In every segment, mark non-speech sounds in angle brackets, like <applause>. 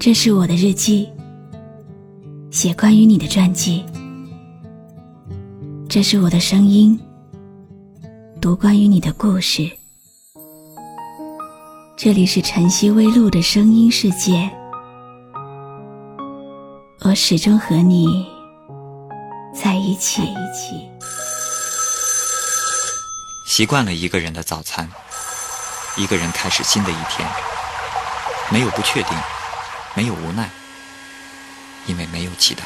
这是我的日记，写关于你的传记。这是我的声音，读关于你的故事。这里是晨曦微露的声音世界，我始终和你在一起。习惯了一个人的早餐，一个人开始新的一天，没有不确定。没有无奈，因为没有期待。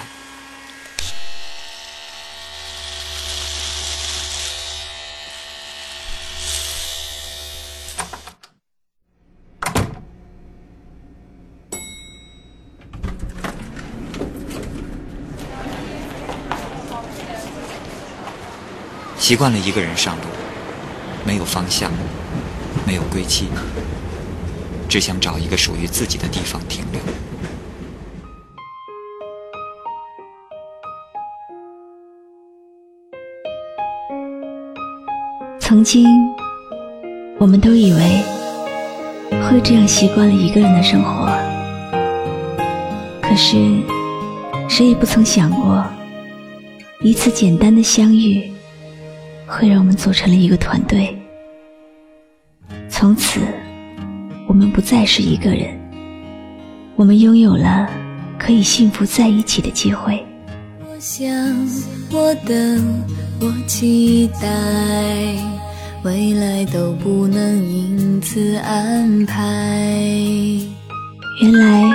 习惯了一个人上路，没有方向，没有归期。只想找一个属于自己的地方停留。曾经，我们都以为会这样习惯了一个人的生活，可是谁也不曾想过，一次简单的相遇，会让我们组成了一个团队，从此。我们不再是一个人，我们拥有了可以幸福在一起的机会。我想，我等，我期待，未来都不能因此安排。原来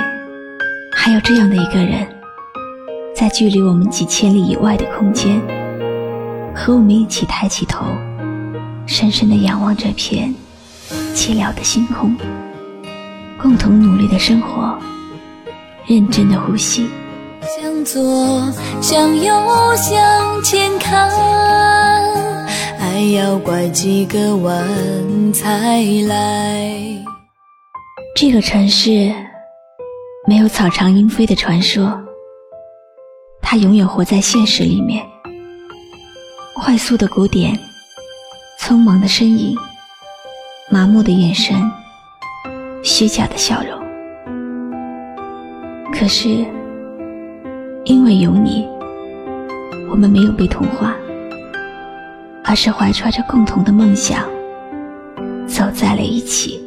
还有这样的一个人，在距离我们几千里以外的空间，和我们一起抬起头，深深的仰望这片寂寥的星空。共同努力的生活，认真的呼吸。向左，向右，向前看，还要拐几个弯才来。这个城市没有草长莺飞的传说，它永远活在现实里面。快速的鼓点，匆忙的身影，麻木的眼神。虚假的笑容，可是因为有你，我们没有被同化，而是怀揣着共同的梦想，走在了一起。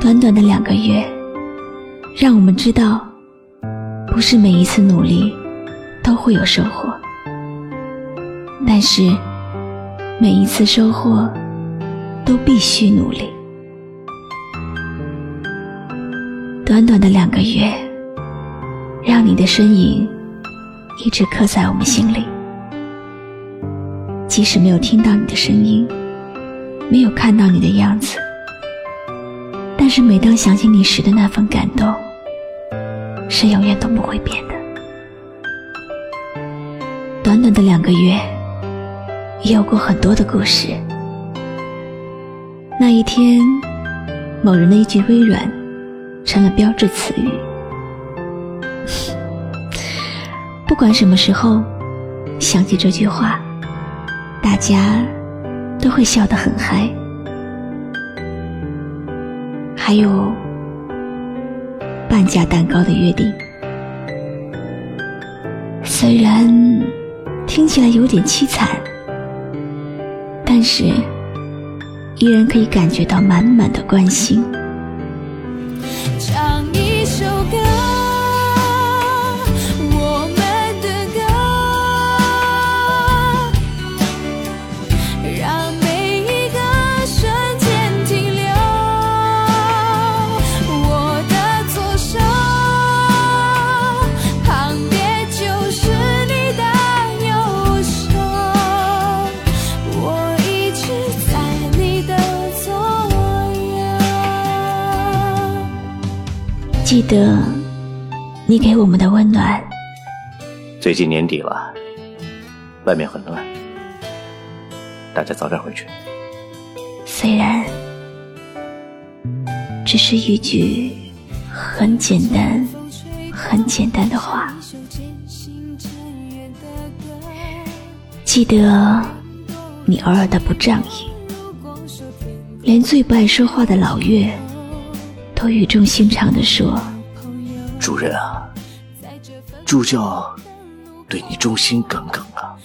短短的两个月，让我们知道，不是每一次努力都会有收获，但是每一次收获。都必须努力。短短的两个月，让你的身影一直刻在我们心里。即使没有听到你的声音，没有看到你的样子，但是每当想起你时的那份感动，是永远都不会变的。短短的两个月，也有过很多的故事。那一天，某人的一句微软，成了标志词语。<laughs> 不管什么时候想起这句话，大家都会笑得很嗨。还有半价蛋糕的约定，虽然听起来有点凄惨，时。依然可以感觉到满满的关心。得你给我们的温暖。最近年底了，外面很乱，大家早点回去。虽然只是一句很简单、很简单的话。记得你偶尔的不仗义，连最不爱说话的老岳都语重心长地说：“主人啊，助教对你忠心耿耿啊。”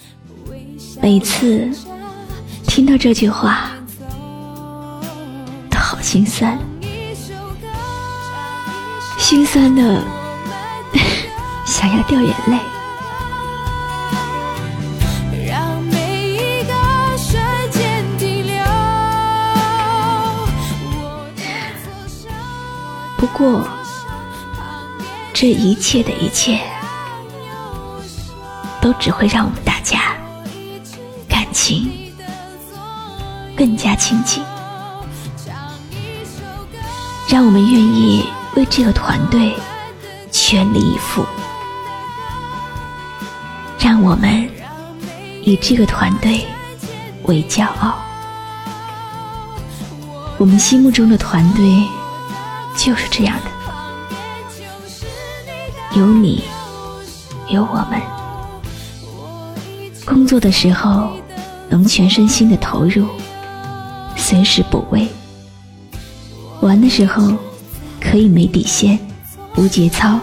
每次听到这句话，都好心酸，心酸的 <laughs> 想要掉眼泪。不过，这一切的一切，都只会让我们大家感情更加亲近，让我们愿意为这个团队全力以赴，让我们以这个团队为骄傲。我们心目中的团队。就是这样的，有你，有我们。工作的时候能全身心的投入，随时补位；玩的时候可以没底线、无节操，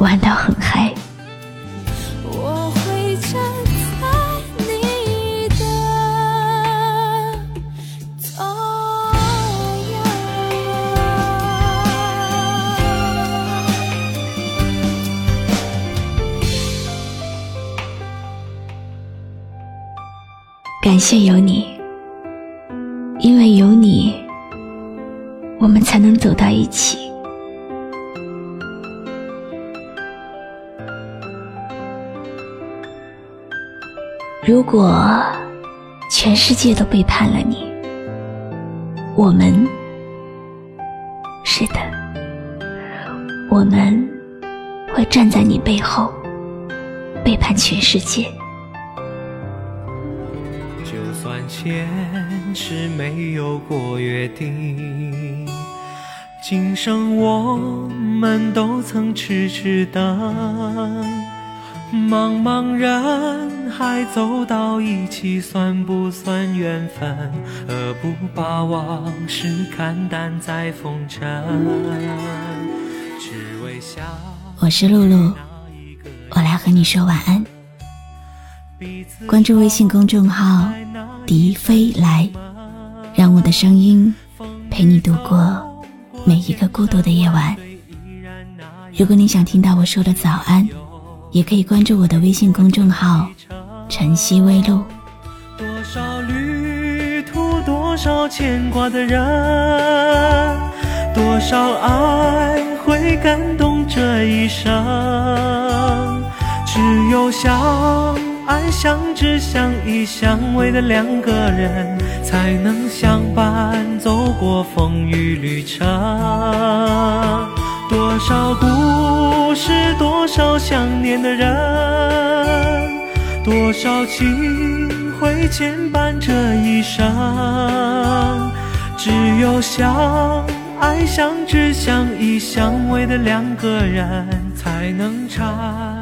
玩到很嗨。感谢有你，因为有你，我们才能走到一起。如果全世界都背叛了你，我们是的，我们会站在你背后，背叛全世界。前世没有过约定，今生我们都曾痴痴等。茫茫人海走到一起，算不算缘分？何不把往事看淡在风尘？只为笑。我是露露，我来和你说晚安。关注微信公众号。笛飞来，让我的声音陪你度过每一个孤独的夜晚。如果你想听到我说的早安，也可以关注我的微信公众号“晨曦微露”。多少旅途，多少牵挂的人，多少爱会感动这一生，只有想。爱相知、相依、相偎的两个人，才能相伴走过风雨旅程。多少故事，多少想念的人，多少情会牵绊这一生。只有相爱、相知、相依、相偎的两个人，才能缠。